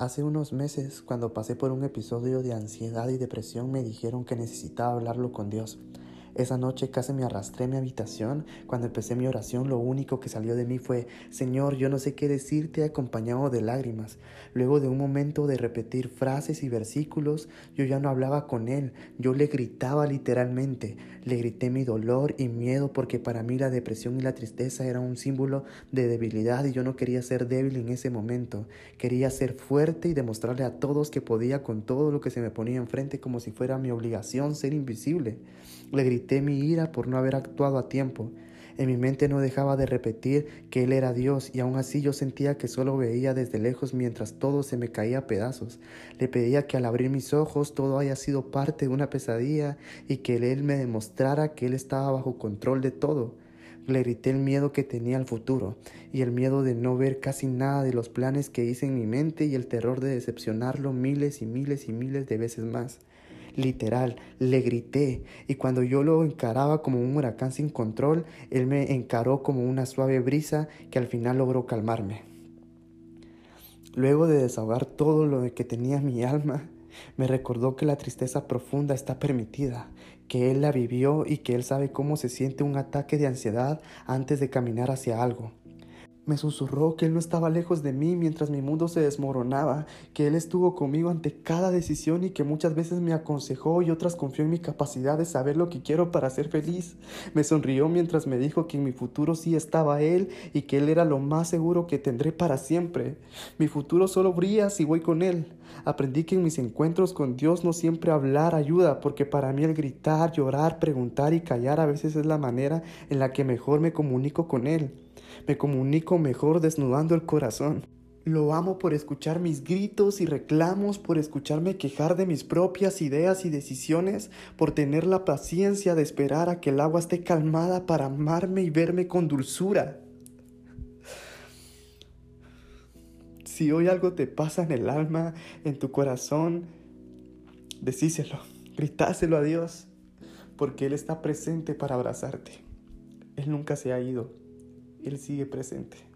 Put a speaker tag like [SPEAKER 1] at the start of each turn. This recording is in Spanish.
[SPEAKER 1] Hace unos meses, cuando pasé por un episodio de ansiedad y depresión, me dijeron que necesitaba hablarlo con Dios. Esa noche casi me arrastré a mi habitación. Cuando empecé mi oración, lo único que salió de mí fue, Señor, yo no sé qué decirte acompañado de lágrimas. Luego de un momento de repetir frases y versículos, yo ya no hablaba con Él, yo le gritaba literalmente. Le grité mi dolor y miedo porque para mí la depresión y la tristeza eran un símbolo de debilidad y yo no quería ser débil en ese momento. Quería ser fuerte y demostrarle a todos que podía con todo lo que se me ponía enfrente como si fuera mi obligación ser invisible. Le grité mi ira por no haber actuado a tiempo. En mi mente no dejaba de repetir que Él era Dios y aún así yo sentía que solo veía desde lejos mientras todo se me caía a pedazos. Le pedía que al abrir mis ojos todo haya sido parte de una pesadilla y que Él me demostrara que Él estaba bajo control de todo. Le grité el miedo que tenía al futuro y el miedo de no ver casi nada de los planes que hice en mi mente y el terror de decepcionarlo miles y miles y miles de veces más literal, le grité y cuando yo lo encaraba como un huracán sin control, él me encaró como una suave brisa que al final logró calmarme. Luego de desahogar todo lo que tenía mi alma, me recordó que la tristeza profunda está permitida, que él la vivió y que él sabe cómo se siente un ataque de ansiedad antes de caminar hacia algo. Me susurró que Él no estaba lejos de mí mientras mi mundo se desmoronaba, que Él estuvo conmigo ante cada decisión y que muchas veces me aconsejó y otras confió en mi capacidad de saber lo que quiero para ser feliz. Me sonrió mientras me dijo que en mi futuro sí estaba Él y que Él era lo más seguro que tendré para siempre. Mi futuro solo brilla si voy con Él. Aprendí que en mis encuentros con Dios no siempre hablar ayuda, porque para mí el gritar, llorar, preguntar y callar a veces es la manera en la que mejor me comunico con Él. Me comunico mejor desnudando el corazón. Lo amo por escuchar mis gritos y reclamos, por escucharme quejar de mis propias ideas y decisiones, por tener la paciencia de esperar a que el agua esté calmada para amarme y verme con dulzura. Si hoy algo te pasa en el alma, en tu corazón, decíselo, gritáselo a Dios, porque Él está presente para abrazarte. Él nunca se ha ido. Él sigue presente.